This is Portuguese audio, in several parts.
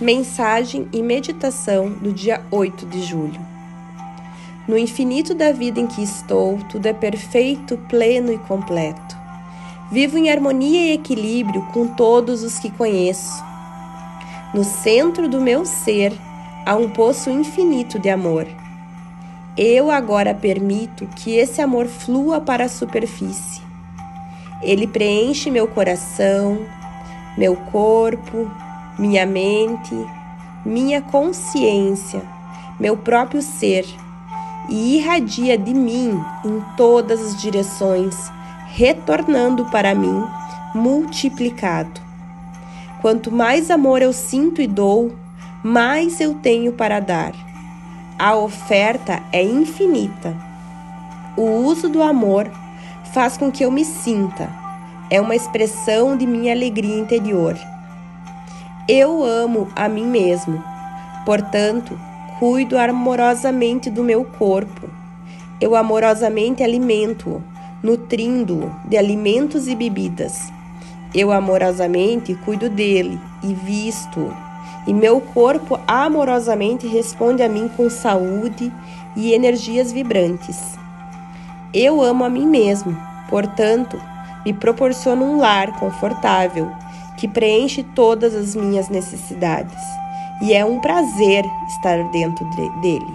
Mensagem e meditação do dia 8 de julho. No infinito da vida em que estou, tudo é perfeito, pleno e completo. Vivo em harmonia e equilíbrio com todos os que conheço. No centro do meu ser há um poço infinito de amor. Eu agora permito que esse amor flua para a superfície. Ele preenche meu coração, meu corpo, minha mente, minha consciência, meu próprio ser e irradia de mim em todas as direções, retornando para mim multiplicado. Quanto mais amor eu sinto e dou, mais eu tenho para dar. A oferta é infinita. O uso do amor faz com que eu me sinta, é uma expressão de minha alegria interior. Eu amo a mim mesmo, portanto, cuido amorosamente do meu corpo. Eu amorosamente alimento-o, nutrindo-o de alimentos e bebidas. Eu amorosamente cuido dele e visto-o, e meu corpo amorosamente responde a mim com saúde e energias vibrantes. Eu amo a mim mesmo, portanto, me proporciono um lar confortável que preenche todas as minhas necessidades e é um prazer estar dentro dele.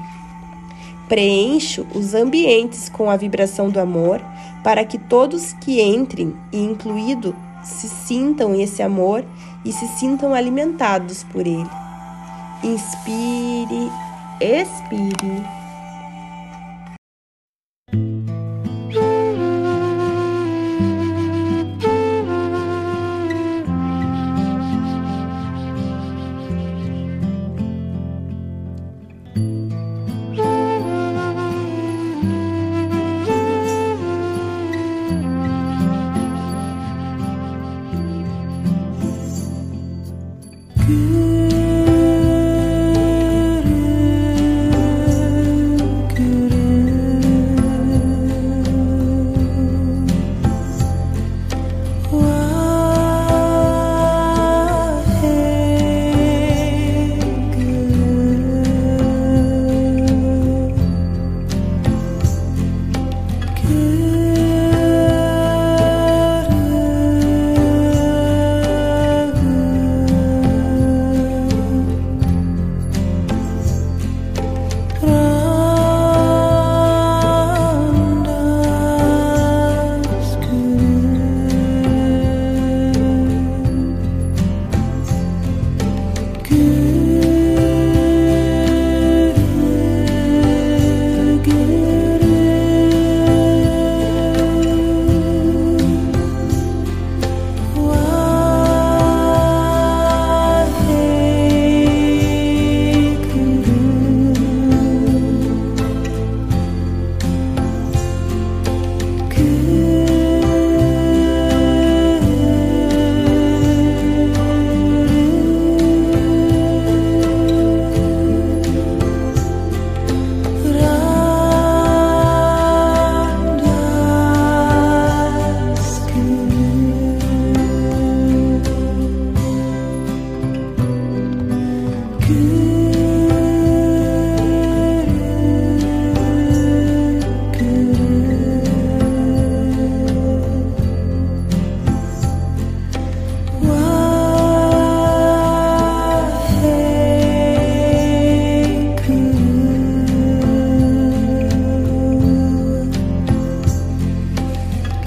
Preencho os ambientes com a vibração do amor para que todos que entrem e incluído se sintam esse amor e se sintam alimentados por ele. Inspire, expire.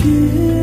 月